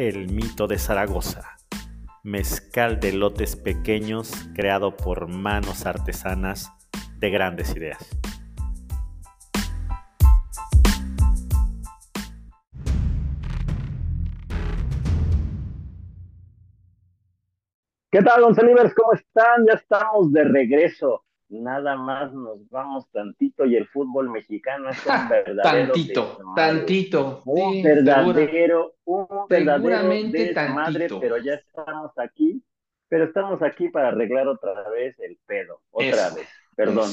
El mito de Zaragoza, mezcal de lotes pequeños creado por manos artesanas de grandes ideas. ¿Qué tal, González? ¿Cómo están? Ya estamos de regreso nada más nos vamos tantito y el fútbol mexicano es un verdadero tantito, tantito, un verdadero, un verdadero desmadre, pero ya estamos aquí, pero estamos aquí para arreglar otra vez el pedo, otra vez, perdón,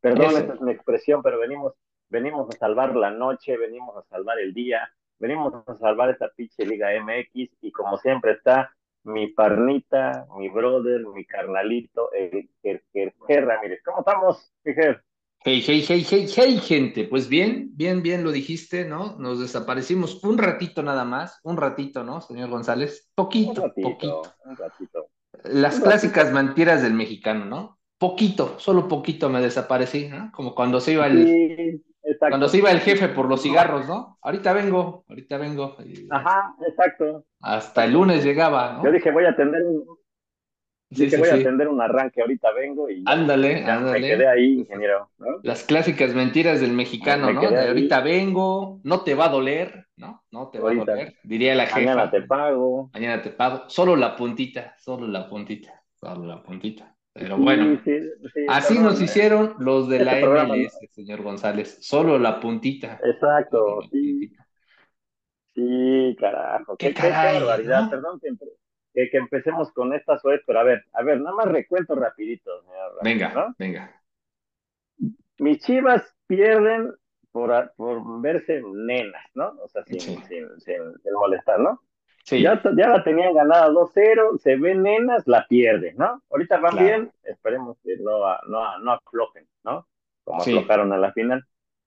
perdón, esa es mi expresión, pero venimos, venimos a salvar la noche, venimos a salvar el día, venimos a salvar esta pinche Liga MX y como siempre está mi parnita, mi brother, mi carnalito, el, el, el, Ramírez. ¿Cómo estamos, Ger? Hey, hey, hey, hey, hey, gente. Pues bien, bien, bien lo dijiste, ¿no? Nos desaparecimos un ratito nada más, un ratito, ¿no, señor González? Poquito, un ratito, poquito. Un ratito. Las clásicas mentiras del mexicano, ¿no? Poquito, solo poquito me desaparecí, ¿no? Como cuando se iba el, sí, cuando se iba el jefe por los cigarros, ¿no? Ahorita vengo, ahorita vengo. Ajá, exacto. Hasta el lunes llegaba, ¿no? Yo dije, voy a atender un, Sí, dije, sí, voy a atender un arranque, ahorita vengo y Ándale, ya ándale. me quedé ahí, ingeniero. ¿no? Las clásicas mentiras del mexicano, Me ¿no? De ahorita vengo, no te va a doler, ¿no? No te va Ahorita. a doler, diría la jefa. Mañana te pago. Mañana te pago. Solo la puntita, solo la puntita, solo la puntita. Pero bueno, sí, sí, así perdón, nos ¿eh? hicieron los de la Este programa, MLS, señor González. Solo la puntita. Exacto, la sí, puntita. sí, carajo. Qué Qué, barbaridad. ¿no? Perdón que, que, que empecemos con estas suerte, pero a ver, a ver, nada más recuento rapidito, señor Venga, ¿no? venga. Mis chivas pierden por, por verse nenas, ¿no? O sea, sin, sin, sin, sin molestar, ¿no? Sí, Ya, ya la tenían ganada 2-0, se ven nenas, la pierden, ¿no? Ahorita van Claro. bien, esperemos que no, no, no aflojen, ¿no? Como Sí. aflojaron a la final.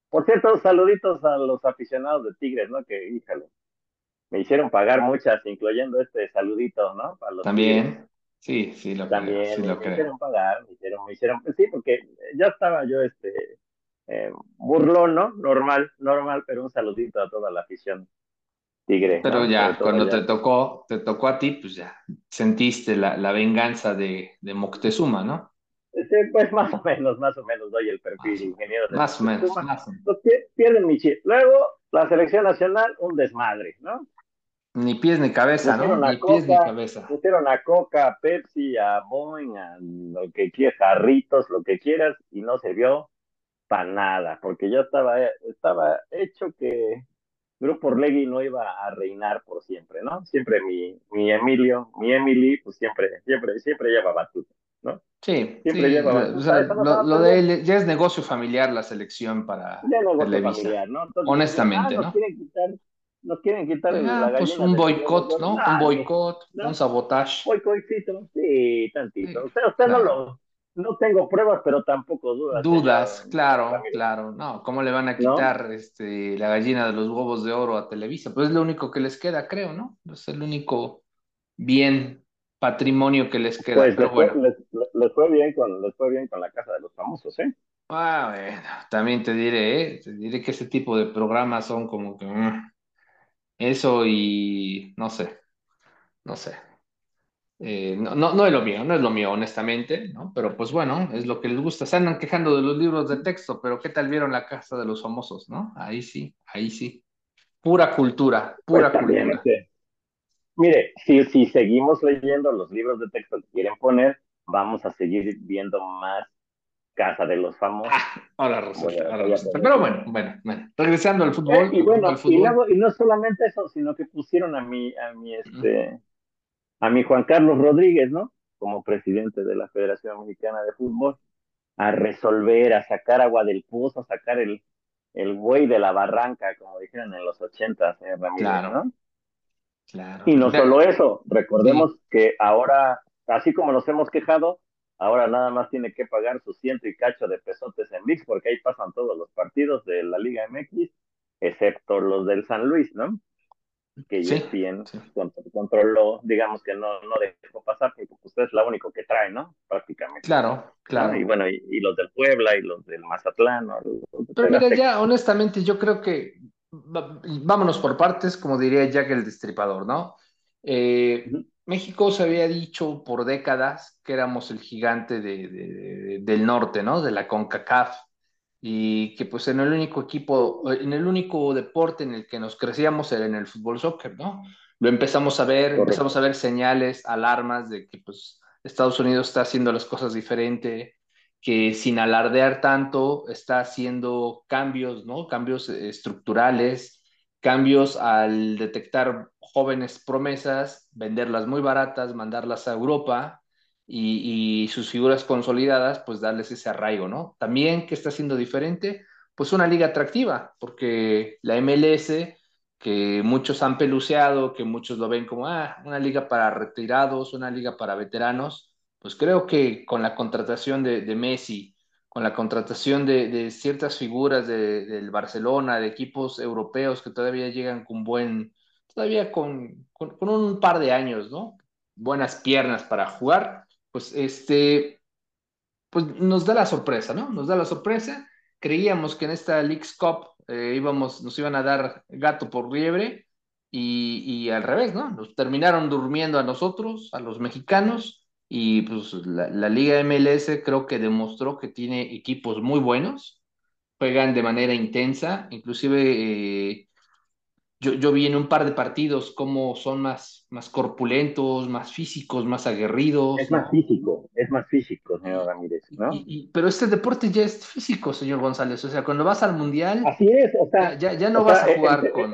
Por cierto, saluditos a los aficionados de Tigres, ¿no? Que, híjale, me hicieron pagar muchas, incluyendo este saludito, ¿no? Para los Tigres. también. Sí, sí lo creo, También sí me, lo me creo. hicieron pagar, me hicieron, me hicieron, sí, porque ya estaba yo, este, eh, burlón, ¿no? Normal, normal, pero un saludito a toda la afición tigre, Pero ¿no? ya, cuando ya. te tocó, te tocó a ti, pues ya sentiste la, la venganza de, de Moctezuma, ¿no? Sí, pues más o menos, más o menos doy el perfil, ingeniero. de Más o menos, Moctezuma. más o menos. Pierden mi chip. Luego, la selección nacional, un desmadre, ¿no? Ni pies ni cabeza, ¿no? Pusieron Ni pies ni cabeza. Pusieron a Coca, a Pepsi, a Boeing, a lo que quieras, jarritos, lo que quieras, y no sirvió para nada, porque ya estaba, estaba hecho que Grupo Orlegui no iba a reinar por siempre, ¿no? Siempre mi, mi Emilio, mi Emily, pues siempre, siempre, siempre lleva batuta, ¿no? Sí, Siempre sí, lleva batuta, o sea, lo, lo de él ya es negocio familiar la selección para Ya no negocio Televisa. familiar, ¿no? Entonces, Honestamente, ah, nos ¿no? quieren quitar, nos quieren quitar el- Ah, la pues un boicot, ¿no? Un boicot, ¿no? un sabotaje. Boicotcito, sí, tantito. Sí, Usted, usted no lo, no tengo pruebas, pero tampoco dudas. Dudas, señor claro, claro. No, ¿cómo le van a ¿No? quitar este, la gallina de los huevos de oro a Televisa? Pues es lo único que les queda, creo, ¿no? Es el único bien patrimonio que les queda. Pues Pero les fue, les fue bien con, les fue bien con la casa de los famosos, ¿eh? ah, bueno, también te diré, ¿eh? Te diré que ese tipo de programas son como que mm, eso y no sé, no sé. Eh, no, no, no es lo mío, no es lo mío, honestamente, ¿no? Pero pues bueno, es lo que les gusta. Se andan quejando de los libros de texto, pero ¿qué tal vieron la casa de los famosos, no? Ahí sí, ahí sí. Pura cultura, Pues pura también, cultura. este, mire, si, si seguimos leyendo los libros de texto que quieren poner, vamos a seguir viendo más Casa de los Famosos. Ah, ahora Pero bueno, bueno, bueno. Regresando al Eh, fútbol, y bueno, al y, fútbol. luego, y no solamente eso, sino que pusieron a mi, a mi, este, a mi Juan Carlos Rodríguez, ¿no? Como presidente de la Federación Mexicana de Fútbol, a resolver, a sacar agua del pozo, a sacar el, el güey de la barranca, como dijeron en los ochentas, Ramírez, Claro. ¿no? y no solo eso, recordemos que ahora, así como nos hemos quejado, ahora nada más tiene que pagar su ciento y cacho de pesotes en VIX, porque ahí pasan todos los partidos de la Liga MX, excepto los del San Luis, ¿no? Que ESPN controló, digamos que no, no dejó pasar, porque usted pues, es la único que trae, ¿no? Prácticamente. Claro, claro. Y bueno, y, los del Puebla y los del Mazatlán. Pero mira, ya honestamente yo creo que vámonos por partes, como diría Jack el Destripador, ¿no? Eh, México se había dicho por décadas que éramos el gigante de, del norte, ¿no? De la CONCACAF. Y que pues en el único equipo, en el único deporte en el que nos crecíamos era en el fútbol soccer, ¿no? Lo empezamos a ver, empezamos a ver señales, alarmas de que pues Estados Unidos está haciendo las cosas diferente, que sin alardear tanto está haciendo cambios, ¿no? Cambios estructurales, cambios al detectar jóvenes promesas, venderlas muy baratas, mandarlas a Europa y, sus figuras consolidadas, pues darles ese arraigo, ¿no? También que está siendo diferente, pues una liga atractiva, porque la MLS, que muchos han peluceado, que muchos lo ven como, ah, una liga para retirados, una liga para veteranos, pues creo que con la contratación de, Messi, con la contratación de, ciertas figuras del Barcelona, de equipos europeos que todavía llegan con buen, todavía con, con, un par de años, ¿no? Buenas piernas para jugar, pues este, pues nos da la sorpresa, ¿no? Nos da la sorpresa. Creíamos que en esta League's Cup eh, íbamos, nos iban a dar gato por liebre y, y al revés, ¿no? Nos terminaron durmiendo a nosotros, a los mexicanos, y pues la, Liga MLS creo que demostró que tiene equipos muy buenos, juegan de manera intensa, inclusive eh, yo, yo, vi en un par de partidos cómo son más, más corpulentos, más físicos, más aguerridos. Es más físico, es más físico, señor Ramírez, ¿no? pero este deporte ya es físico, señor González, o sea, cuando vas al Mundial, Así es, o sea, ya, ya no vas a jugar con...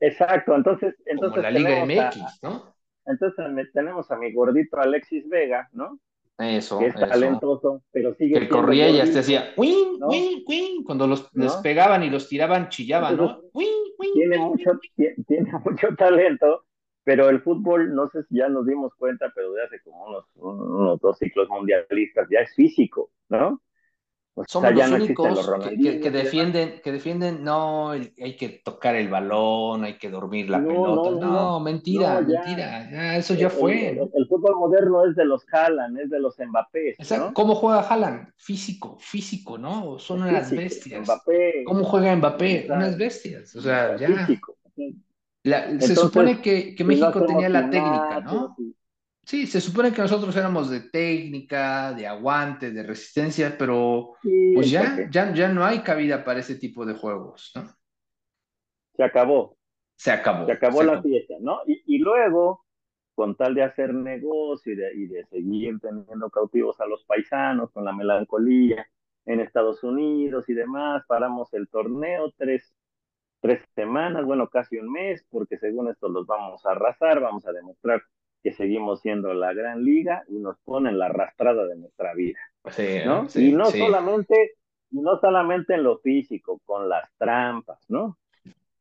exacto, entonces... entonces como la Liga MX, ¿no? Entonces tenemos a mi gordito Alexis Vega, ¿no? Eso. Que es talentoso, pero sigue. Que corría y hasta decía, ¡win, win, win! Cuando los pegaban y los tiraban, chillaban, ¿no? ¡Win, win! Tiene, mucho, tiene, mucho talento, pero el fútbol, no sé si ya nos dimos cuenta, pero de hace como unos, unos dos ciclos mundialistas, ya es físico, ¿no? Somos los únicos que, defienden, que defienden, no, hay que tocar el balón, hay que dormir la pelota. No, mentira, mentira. eso ya fue. El, fútbol moderno es de los Haaland, es de los Mbappé. ¿Cómo juega Haaland? Físico, físico, ¿no? Son unas bestias. ¿Cómo juega Mbappé? Unas bestias. O sea, ya. se supone que, que México tenía la técnica, ¿no? Sí, se supone que nosotros éramos de técnica, de aguante, de resistencia, pero pues ya, ya, ya no hay cabida para ese tipo de juegos, ¿no? Se acabó. Se acabó. Se acabó la fiesta, ¿no? Y, luego, con tal de hacer negocio y de, y de seguir teniendo cautivos a los paisanos con la melancolía en Estados Unidos y demás, paramos el torneo tres, tres semanas, bueno, casi un mes, porque según esto los vamos a arrasar, vamos a demostrar que seguimos siendo la gran liga y nos ponen la arrastrada de nuestra vida. ¿no? y no solamente, no solamente en lo físico, con las trampas, ¿no?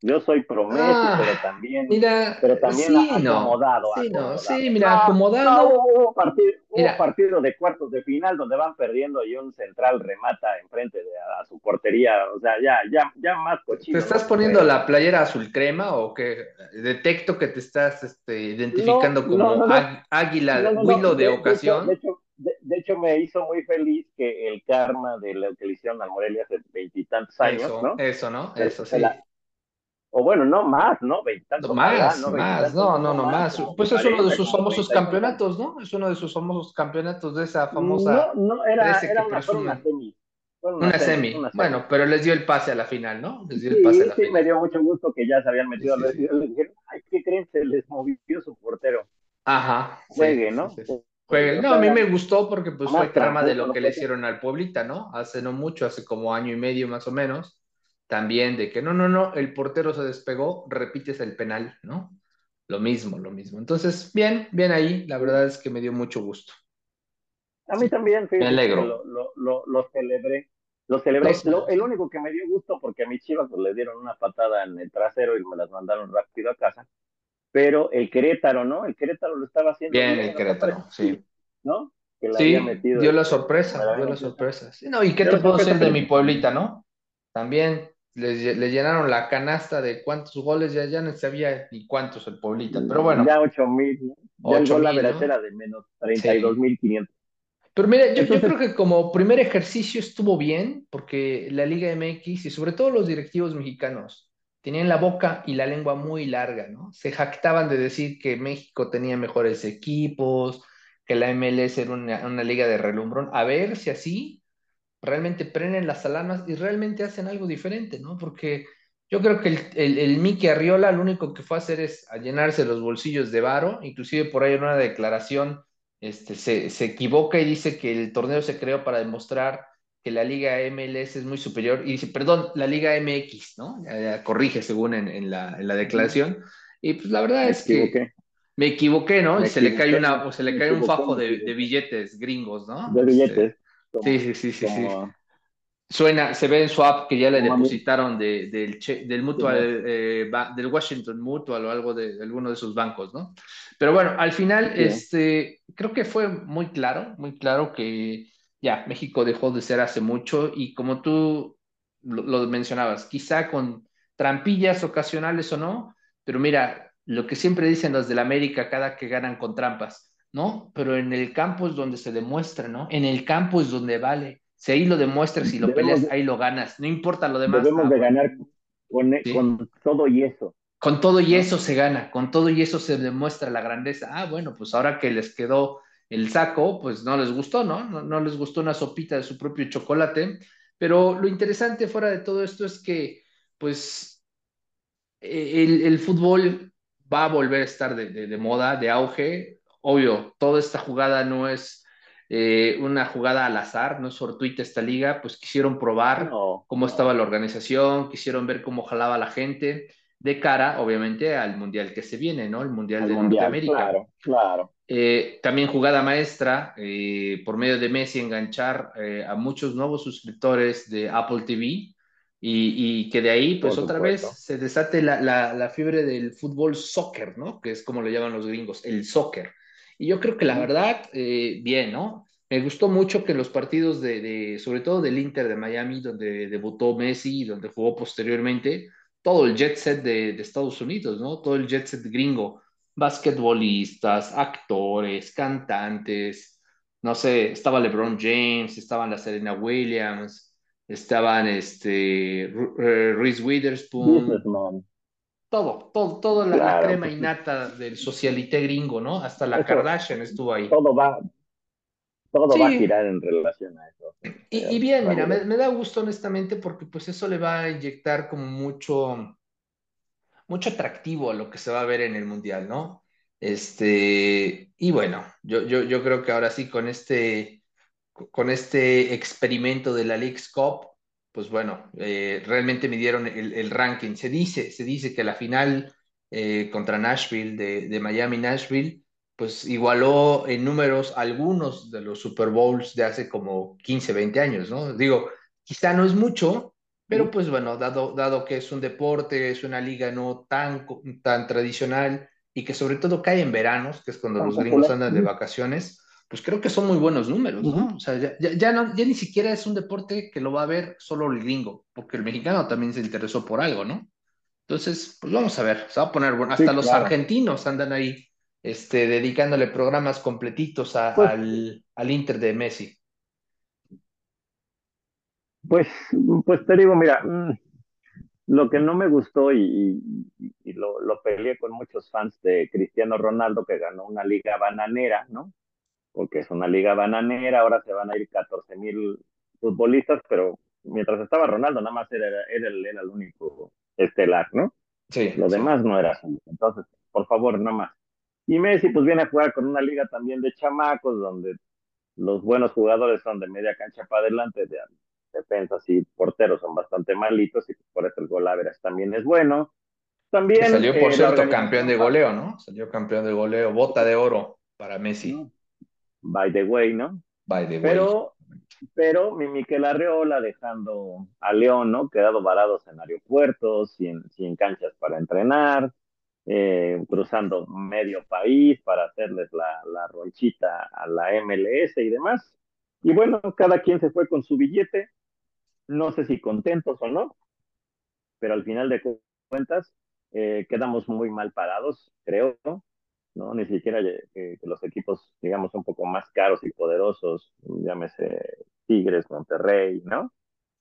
Yo soy promedio, ah, pero también, mira, pero también acomodado, sí, No, sí, mira, acomodado. hubo, partido, partido, de cuartos de final donde van perdiendo y un central remata enfrente de a, su portería. O sea, ya, ya, ya más cochino. ¿Te estás poniendo la playera azul crema o qué? Detecto que te estás este, identificando como águila, de, de, ocasión. De hecho, de, hecho, me hizo muy feliz que el karma de la que le hicieron a Morelia hace veintitantos años, eso, ¿no? Eso, ¿no? Eso, sí o bueno, no más, ¿no? Veintitantos. Más, no, más, no, no, no, más. Pues es uno de sus famosos campeonatos, ¿no? Es uno de sus famosos campeonatos de esa famosa. No, no, era, era una, semi. Una, semi. Bueno, pero les dio el pase a la final, ¿no? Les dio el pase a la sí, final. me dio mucho gusto que ya se habían metido a sí, Les dijeron, ay, ¿qué creen? Se les movió su portero. Ajá. Juegue, ¿no? Juegue. No, a mí me gustó porque pues fue trama de lo que le hicieron al Pueblita, ¿no? Hace no mucho, hace como año y medio más o menos también de que no, no, no, el portero se despegó, repites el penal, ¿no? Lo mismo, lo mismo. Entonces, bien, bien ahí, la verdad es que me dio mucho gusto. A mí también, me alegro. Lo, lo, lo, celebré. Lo celebré. el único que me dio gusto, porque a mi chivas pues, le dieron una patada en el trasero y me las mandaron rápido a casa. pero el Querétaro, ¿no? El Querétaro lo estaba haciendo bien. el Querétaro, sí. ¿No? Que sí, dio la sorpresa, dio la sorpresa. no, ¿y qué te puedo decir de mi pueblita, no? También le, le, llenaron la canasta de cuántos goles, ya, ya no sabía ni cuántos el pueblita, pero bueno. Ya ocho mil, ¿no? Ya la de menos 32 mil quinientos. Pero mira, yo, yo, creo que como primer ejercicio estuvo bien, porque la Liga MX y sobre todo los directivos mexicanos tenían la boca y la lengua muy larga, ¿no? Se jactaban de decir que México tenía mejores equipos, que la MLS era una, una liga de relumbrón. A ver si así realmente prenden las alarmas y realmente hacen algo diferente, ¿no? Porque yo creo que el, el, el Miki Arriola lo único que fue a hacer es a llenarse los bolsillos de varo, inclusive por ahí en una declaración este, se, se, equivoca y dice que el torneo se creó para demostrar que la Liga MLS es muy superior, y dice, perdón, la Liga MX, ¿no? corrige según en, en, la, en, la, declaración. Y pues la verdad es que me equivoqué, ¿no? y se le cae una, o se le cae un fajo de, de, billetes gringos, ¿no? De billetes. Sí, sí, sí, sí, sí. Suena, se ve en su app que ya le depositaron de, del, del Mutual, eh, del Washington Mutual o algo de, alguno de sus bancos, ¿no? Pero bueno, al final, este, creo que fue muy claro, muy claro que ya México dejó de ser hace mucho y como tú lo, lo mencionabas, quizá con trampillas ocasionales o no, pero mira, lo que siempre dicen los del América cada que ganan con trampas, ¿no? Pero en el campo es donde se demuestra, ¿no? En el campo es donde vale si ahí lo demuestras y lo peleas, ahí lo ganas. No importa lo demás. Debemos de ganar con, con, todo y eso. Con todo y eso se gana, con todo y eso se demuestra la grandeza. Ah, bueno, pues ahora que les quedó el saco, pues no les gustó, ¿no? No, no les gustó una sopita de su propio chocolate. Pero lo interesante fuera de todo esto es que, pues, e, el, el fútbol va a volver a estar de, de, de moda, de auge. Obvio, toda esta jugada no es eh, una jugada al azar, no es fortuita esta liga, pues quisieron probar cómo estaba la organización, quisieron ver cómo jalaba la gente, de cara, obviamente, al mundial que se viene, ¿no? El mundial de Norteamérica. Claro, claro. Eh, también jugada maestra, eh, por medio de Messi, enganchar a muchos nuevos suscriptores de Apple TV. Y, y que de ahí, pues otra vez, se desate la, la, la fiebre del fútbol soccer, ¿no? Que es como lo llaman los gringos, el soccer y yo creo que la verdad, eh, bien, ¿no? Me gustó mucho que los partidos de, de, sobre todo del Inter de Miami, donde debutó Messi y donde jugó posteriormente, todo el jet set de, de, Estados Unidos, ¿no? Todo el jet set gringo, basquetbolistas, actores, cantantes, no sé, estaba LeBron James, estaban la Serena Williams, estaban este, Reese Witherspoon, todo, todo, todo la, crema pues innata del socialité gringo, ¿no? Hasta la Kardashian estuvo ahí. Todo va, todo va a girar en relación a eso. Y, bien, mira, me, da gusto honestamente porque pues eso le va a inyectar como mucho, mucho atractivo a lo que se va a ver en el Mundial, ¿no? Este, y bueno, yo, yo, yo creo que ahora sí con este, con este experimento de la League's Cup, pues bueno, eh, realmente midieron el, el, ranking. Se dice, se dice que la final eh, contra Nashville, de, de Miami-Nashville, pues igualó en números algunos de los Super Bowls de hace como 15, 20 años, ¿no? Digo, quizá no es mucho, pero pues bueno, dado, dado que es un deporte, es una liga no tan, tan tradicional y que sobre todo cae en veranos, que es cuando los gringos andan de vacaciones, pues creo que son muy buenos números, ¿no? O sea, ya, ya, no, ya ni siquiera es un deporte que lo va a ver solo el gringo, porque el mexicano también se interesó por algo, ¿no? Entonces, pues vamos a ver, se va a poner bueno. Hasta los argentinos andan ahí este, dedicándole programas completitos a, pues, al, al Inter de Messi. Pues, pues te digo, mira, mm, lo que no me gustó y, y, y lo, lo, peleé con muchos fans de Cristiano Ronaldo, que ganó una liga bananera, ¿no? Porque es una liga bananera, ahora se van a ir 14 mil futbolistas, pero mientras estaba Ronaldo, nada más era, era, el, era el único estelar, ¿no? Sí. Lo demás no era así. Entonces, por favor, nada más. Y Messi, pues viene a jugar con una liga también de chamacos, donde los buenos jugadores son de media cancha para adelante, de defensas y porteros son bastante malitos, y por eso el gol también es bueno. También. Que salió, por eh, cierto, campeón de goleo, ¿no? Salió campeón de goleo, bota de oro para Messi by the way, ¿no? By the pero, way. Pero mi Miquel Arreola dejando a León, ¿no? Quedado varados en aeropuertos, sin, sin canchas para entrenar, eh, cruzando medio país para hacerles la, la ronchita a la MLS y demás. Y bueno, cada quien se fue con su billete, no sé si contentos o no, pero al final de cuentas eh, quedamos muy mal parados, creo, ¿no? Ni siquiera que, los equipos, digamos, un poco más caros y poderosos, llámese Tigres, Monterrey, ¿no?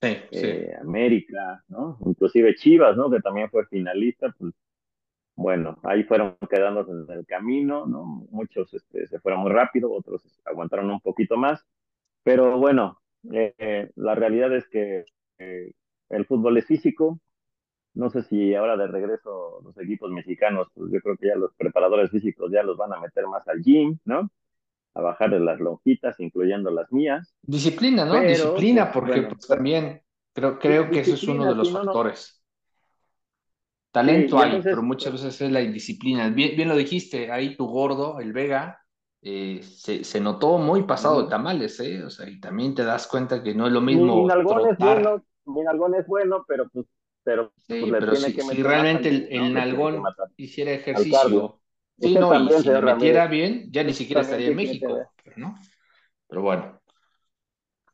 Sí, sí. Eh, América, ¿no? Inclusive Chivas, ¿no? Que también fue finalista, pues bueno, ahí fueron quedando en el camino, ¿no? Muchos este, se fueron muy rápido, otros aguantaron un poquito más, pero bueno, eh, eh, la realidad es que eh, el fútbol es físico, no sé si ahora de regreso los equipos mexicanos, pues yo creo que ya los preparadores físicos ya los van a meter más al gym, ¿no? A bajarle las lonjitas, incluyendo las mías. Disciplina, ¿no? Disciplina, pues, porque pues, también creo, creo que eso es uno de los factores. Talento hay, pero muchas veces es la indisciplina. Bien, bien, lo dijiste, ahí tu gordo, el Vega, eh, se, se, notó muy pasado de tamales, ¿eh? O sea, y también te das cuenta que no es lo mismo. Nalgón es bueno, es bueno, pero pues, pero, sí, pues, pero si, si, realmente el, el nalgón hiciera ejercicio, sí, no, y si le metiera bien, ya ni siquiera estaría en México, pero, ¿no? Pero bueno.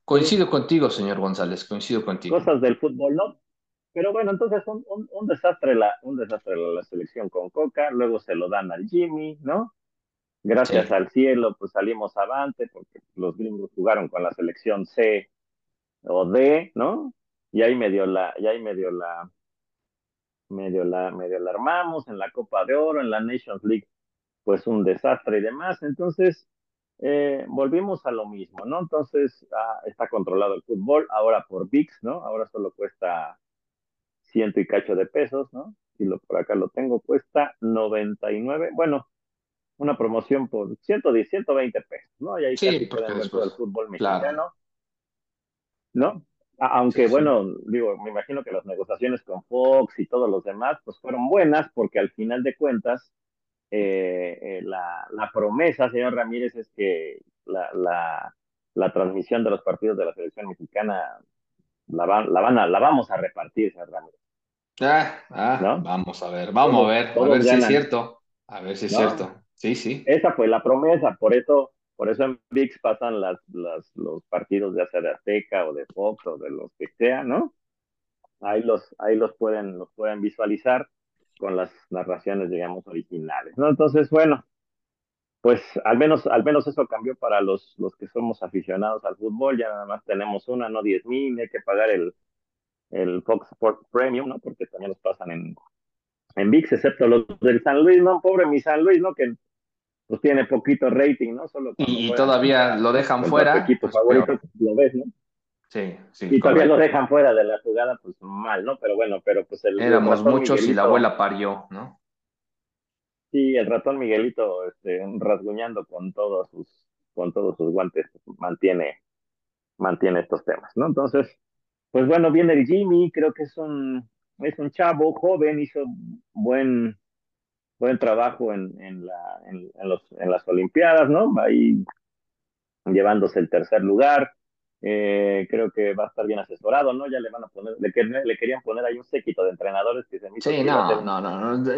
Coincido contigo, señor González, coincido contigo. Cosas del fútbol, ¿no? Pero bueno, entonces un, un, desastre la, un desastre la, selección con Coca, luego se lo dan al Jimmy, ¿no? Gracias al cielo, pues salimos avante, porque los gringos jugaron con la selección C o D, ¿no? Y ahí medio la, y ahí medio la, medio la, medio la armamos en la Copa de Oro, en la Nations League, pues un desastre y demás. Entonces, eh, volvimos a lo mismo, ¿no? Entonces, ah, está controlado el fútbol, ahora por VIX, ¿no? Ahora solo cuesta ciento y cacho de pesos, ¿no? Y lo, por acá lo tengo, cuesta 99, bueno, una promoción por 110, 120 pesos, ¿no? Y ahí sí, casi pueden ver todo el fútbol mexicano, ¿no? Aunque, bueno, digo, me imagino que las negociaciones con Fox y todos los demás, pues fueron buenas, porque al final de cuentas, eh, eh, la, la, promesa, señor Ramírez, es que la, la, la, transmisión de los partidos de la selección mexicana la, la, van a, la vamos a repartir, señor Ramírez. Ah, ah vamos a ver, vamos a ver, a ver si es cierto, a ver si es cierto. Sí, sí. Esa fue la promesa, por eso, por eso en VIX pasan las, los partidos sea de Azteca o de Fox o de los que sea, ¿no? Ahí los, ahí los pueden, los pueden visualizar con las narraciones, digamos, originales, ¿no? Entonces, bueno, pues al menos, al menos eso cambió para los, que somos aficionados al fútbol, ya nada más tenemos una, no diez mil, hay que pagar el, el Fox Sports Premium, ¿no? Porque también los pasan en, en VIX, excepto los del San Luis, ¿no? Pobre mi San Luis, ¿no? Que pues tiene poquito rating, ¿no? Solo y, todavía lo dejan fuera. equipo pues, favorito, pues, lo ves, ¿no? Sí, sí. Y todavía lo dejan fuera de la jugada, pues mal, ¿no? Pero bueno, pero pues el. Éramos muchos y la abuela parió, ¿no? Sí, el ratón Miguelito, este, rasguñando con todos sus, con todos sus guantes, mantiene, mantiene estos temas, ¿no? Entonces, pues bueno, viene el Jimmy, creo que es un, es un chavo joven, hizo buen, buen trabajo en, en, la, en, los, en las Olimpiadas, ¿no? Ahí llevándose el tercer lugar. Eh, creo que va a estar bien asesorado, ¿no? Ya le van a poner, le, le querían poner ahí un séquito de entrenadores que se Sí, no, no, no, no,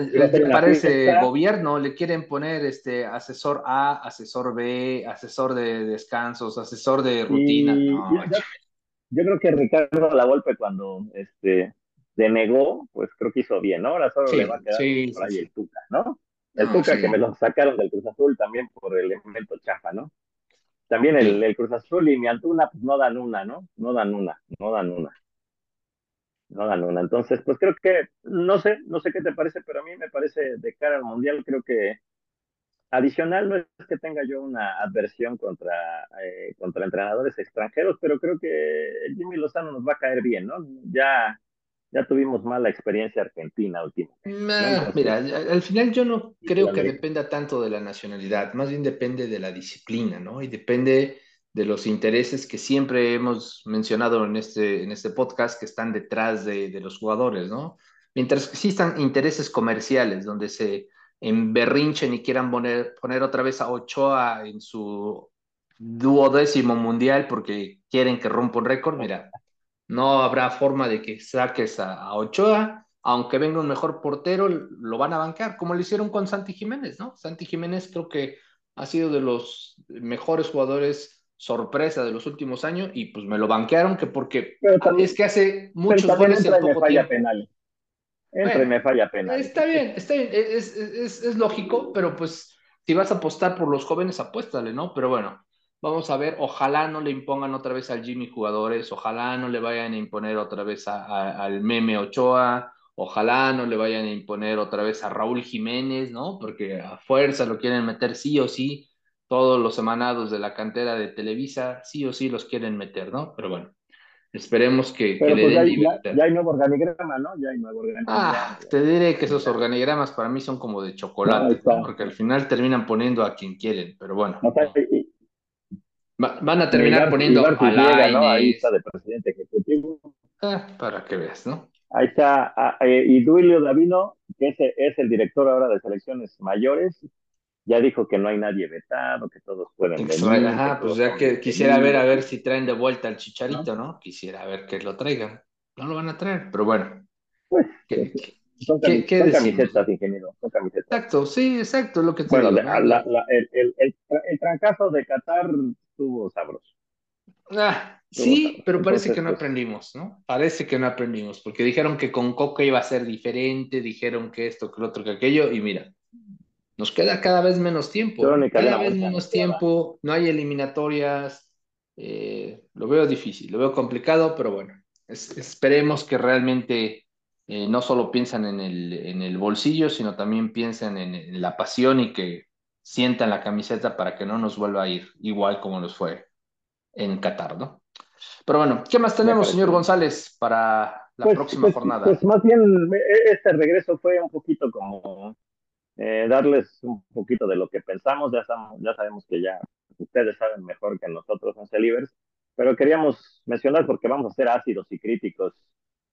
parece gobierno, le quieren poner este asesor A, asesor B, asesor de descansos, asesor de rutina. no, yo creo que Ricardo La Volpe cuando este denegó, pues creo que hizo bien, ¿no? Ahora solo le va a quedar por ahí el Tuca, ¿no? El Tuca que me lo sacaron del Cruz Azul también por el elemento chafa, ¿no? También el, el, Cruz Azul y mi Antuna, pues no dan una, ¿no? No dan una, no dan una. No dan una. Entonces, pues creo que, no sé, no sé qué te parece, pero a mí me parece de cara al Mundial, creo que Adicional, no es que tenga yo una adversión contra, eh, contra entrenadores extranjeros, pero creo que Jimmy Lozano nos va a caer bien, ¿no? Ya, ya tuvimos mala experiencia argentina últimamente. Mira, al final yo no creo que dependa tanto de la nacionalidad, más bien depende de la disciplina, ¿no? Y depende de los intereses que siempre hemos mencionado en este, en este podcast que están detrás de, de los jugadores, ¿no? Mientras existan intereses comerciales donde se en berrinche ni quieran poner, poner otra vez a Ochoa en su duodécimo mundial porque quieren que rompa un récord, mira, no habrá forma de que saques a, Ochoa aunque venga un mejor portero, lo van a bancar, como lo hicieron con Santi Jiménez, ¿no? Santi Jiménez creo que ha sido de los mejores jugadores sorpresa de los últimos años y pues me lo banquearon que porque es que hace muchos goles en poco falla Penal. Entre me falla penal. Está bien, está bien, es, es, es, lógico, pero pues si vas a apostar por los jóvenes, apuéstale, ¿no? Pero bueno, vamos a ver, ojalá no le impongan otra vez al Jimmy jugadores, ojalá no le vayan a imponer otra vez al Meme Ochoa, Ojalá no le vayan a imponer otra vez a Raúl Jiménez, ¿no? Porque a fuerza lo quieren meter sí o sí. Todos los emanados de la cantera de Televisa sí o sí los quieren meter, ¿no? Pero bueno, esperemos que, pues den ya, ya, hay nuevo organigrama, ¿no? Ya hay nuevo organigrama. Ah, te diré que esos organigramas para mí son como de chocolate, porque al final terminan poniendo a quien quieren, pero bueno. Van a terminar poniendo a la Ahí está de presidente ejecutivo. Ah, para que veas, ¿no? Ahí está, ah, eh, y Duilio Davino, que es, es, el director ahora de selecciones mayores, ya dijo que no hay nadie vetado, que todos pueden venir. Ajá, pues ya que quisiera ver a ver si traen de vuelta al chicharito, ¿no? Quisiera ver que lo traigan. No lo van a traer, pero bueno. Pues, ¿Qué, son, camisetas, ingeniero, son camisetas. Exacto, sí, exacto, lo que te bueno, el, el, el, el, trancazo de Qatar estuvo sabroso. Ah, sí, pero parece que no pues aprendimos, ¿no? Parece que no aprendimos, porque dijeron que con Coca iba a ser diferente, dijeron que esto, que lo otro, que aquello, y mira, nos queda cada vez menos tiempo, cada vez menos tiempo, no hay eliminatorias, eh, lo veo difícil, lo veo complicado, pero bueno, esperemos que realmente eh, no solo piensan en el, en el bolsillo, sino también piensen en, en la pasión y que sientan la camiseta para que no nos vuelva a ir igual como nos fue en Qatar, ¿no? Pero bueno, ¿qué más tenemos, señor González, para la pues, próxima pues, jornada? Pues más bien, e, este regreso fue un poquito como eh, darles un poquito de lo que pensamos. Ya, ya sabemos que ya ustedes saben mejor que nosotros en Celivers, pero queríamos mencionar porque vamos a ser ácidos y críticos,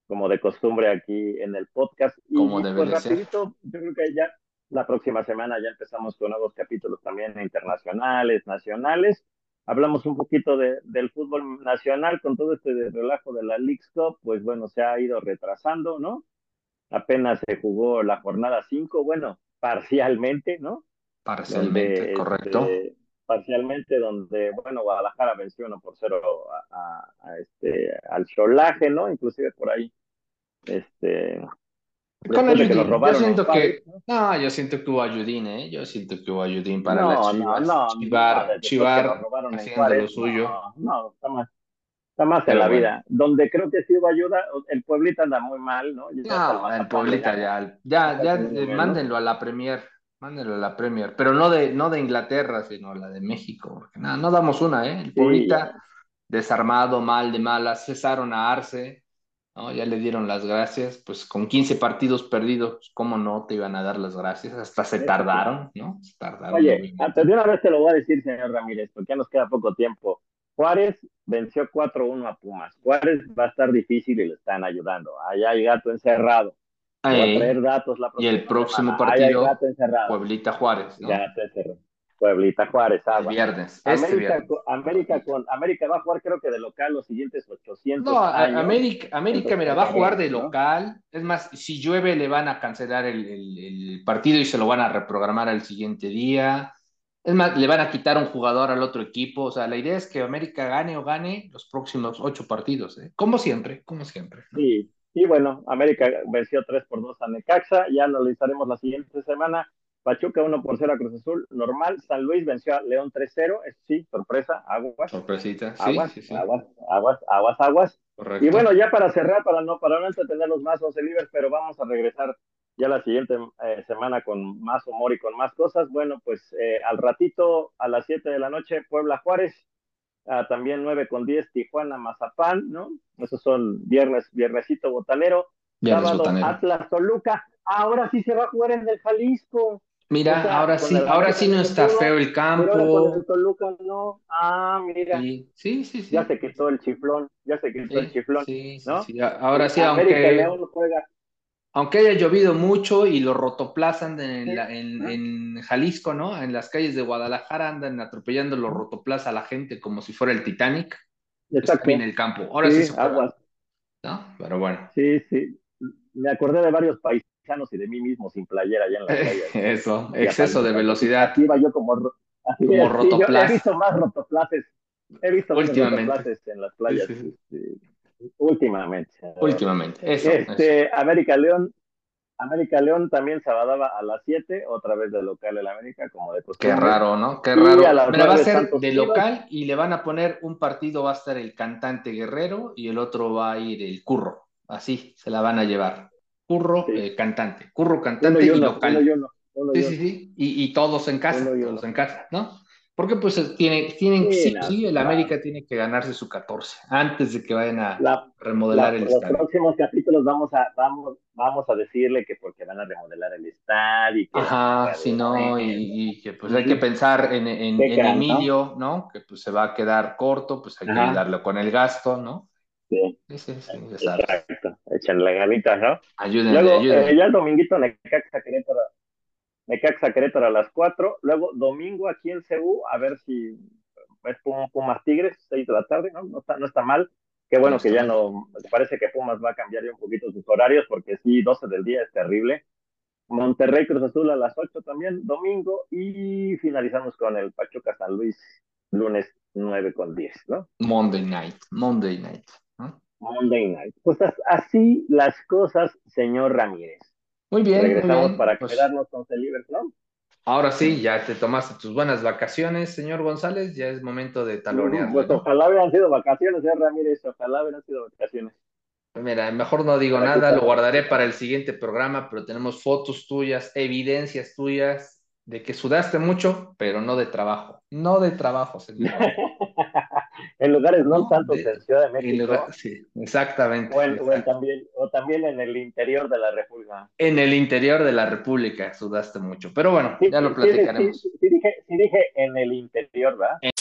como de costumbre aquí en el podcast. Y como debe pues rapidito, yo creo que ya la próxima semana ya empezamos con nuevos capítulos también internacionales, nacionales hablamos un poquito de, del fútbol nacional con todo este relajo de la League Cup, pues bueno, se ha ido retrasando, ¿no? Apenas se jugó la jornada 5, bueno, parcialmente, ¿no? Parcialmente, correcto. Este, parcialmente, donde, bueno, Guadalajara venció 1 por 0 a, este, al Cholaje, ¿no? Inclusive por ahí, este, con Ayudín, yo siento que, ¿no? yo siento que hubo Ayudín, ¿eh? Yo siento que hubo Ayudín para la Chivas. No, no, Chivar, Chivar haciendo lo suyo. No, está más, está más en la vida. Donde creo que sí hubo ayuda, el Pueblita anda muy mal, ¿no? no, el Pueblita ya, ya, ya, eh, mándenlo a la Premier, mándenlo a la Premier, pero no de, no de Inglaterra, sino la de México, porque nada, no damos una, ¿eh? El Pueblita desarmado, mal de malas, cesaron a Arce, ¿no? Ya le dieron las gracias, pues con 15 partidos perdidos, ¿cómo no te iban a dar las gracias? Hasta se tardaron, ¿no? Se tardaron. Oye, antes de una vez te lo voy a decir, señor Ramírez, porque ya nos queda poco tiempo. Juárez venció 4-1 a Pumas. Juárez va a estar difícil y le están ayudando. Allá hay gato encerrado. a traer datos la y el próximo partido, Pueblita Juárez. ¿no? Ya te encerró. Pueblita Juárez, agua. viernes. Este América, América, con, América va a jugar creo que de local los siguientes 800 No, América, América mira, va a jugar de local. Es más, si llueve le van a cancelar el, el, partido y se lo van a reprogramar al siguiente día. Es más, le van a quitar un jugador al otro equipo. O sea, la idea es que América gane o gane los próximos ocho partidos. ¿eh? Como siempre, como siempre. Sí, y bueno, América venció 3 por 2 a Necaxa. Ya lo analizaremos la siguiente semana. Pachuca 1 por 0 a Cruz Azul, normal. San Luis venció a León 3-0, sí, sorpresa, aguas. Sorpresita, sí, aguas, sí, sí. aguas, aguas, aguas, aguas. Correcto. Y bueno, ya para cerrar, para no, para no entretenerlos más, 11 libres, pero vamos a regresar ya la siguiente eh, semana con más humor y con más cosas. Bueno, pues eh, al ratito, a las 7 de la noche, Puebla Juárez, ah, también 9 con 10, Tijuana Mazapán, ¿no? Esos son viernes, viernesito botanero. Viernes Sábado, botanero. Atlas Toluca. Ahora sí se va a jugar en el Jalisco. Mira, ahora sí, ahora sí no está feo el campo. Con el Toluca no. Ah, mira. Sí, sí, sí. Ya se quitó el chiflón, ya se quitó el chiflón. Sí, ¿no? sí, Ahora sí, aunque, aunque haya llovido mucho y lo rotoplazan en, en, en, Jalisco, ¿no? En las calles de Guadalajara andan atropellando los rotoplaza a la gente como si fuera el Titanic. Exacto. en el campo. Ahora sí, se aguas. ¿No? Pero bueno. Sí, sí. me acordé de varios paisanos y de mí mismo sin playera allá en la playa. Eso, exceso de velocidad. iba yo como, como He visto más rotoplates. He visto últimamente. más rotoplates en las playas. Este, últimamente. Últimamente, eso. Este, América León América León también se va a las 7, otra vez de local el América, como de costumbre. Qué raro, ¿no? Qué raro. Pero va a ser de local y le van a poner un partido, va a estar el cantante Guerrero y el otro va a ir el Curro. Así se la van a llevar. Curro, eh, cantante. Curro, cantante y, local. sí, sí, sí. Y, y, todos en casa, todos en casa, ¿no? Porque pues tiene, tienen, sí, sí, el América tiene que ganarse su 14 antes de que vayan a remodelar el estadio. En los próximos capítulos vamos a, vamos, vamos a decirle que porque van a remodelar el estadio. Ajá, si no, y, que pues hay que pensar en, en, Emilio, ¿no? Que pues se va a quedar corto, pues hay que ayudarlo con el gasto, ¿no? Sí. Sí, sí, exacto. Echenle ganitas, ¿no? Ayúdenle, Luego, ayúdenle. Eh, ya el dominguito Necaxa Querétaro Necaxa Querétaro a las 4, luego domingo aquí en CU, a ver si es Pumas Tigres, 6 de la tarde, ¿no? No está, no está mal. Qué bueno que ya no, parece que Pumas va a cambiar ya un poquito sus horarios, porque sí, 12 del día es terrible. Monterrey Cruz Azul a las 8 también, domingo, y finalizamos con el Pachuca San Luis, lunes 9 con 10, ¿no? Monday night, Monday night. Monday night. Pues así las cosas, señor Ramírez. Muy bien. Regresamos para pues quedarnos con Celibers, ¿no? Ahora sí, ya te tomaste tus buenas vacaciones, señor González, ya es momento de talonear. Pues ojalá hubieran sido vacaciones, señor Ramírez, ojalá hubieran sido vacaciones. Pues mira, mejor no digo nada, lo guardaré para el siguiente programa, pero tenemos fotos tuyas, evidencias tuyas de que sudaste mucho, pero no de trabajo. No de trabajo, señor. en lugares no, no tantos de, en Ciudad de México. Sí, exactamente. O, también, en el interior de la República. En el interior de la República, sudaste mucho. Pero bueno, ya lo platicaremos. Sí, sí dije, dije, en el interior, ¿verdad? En...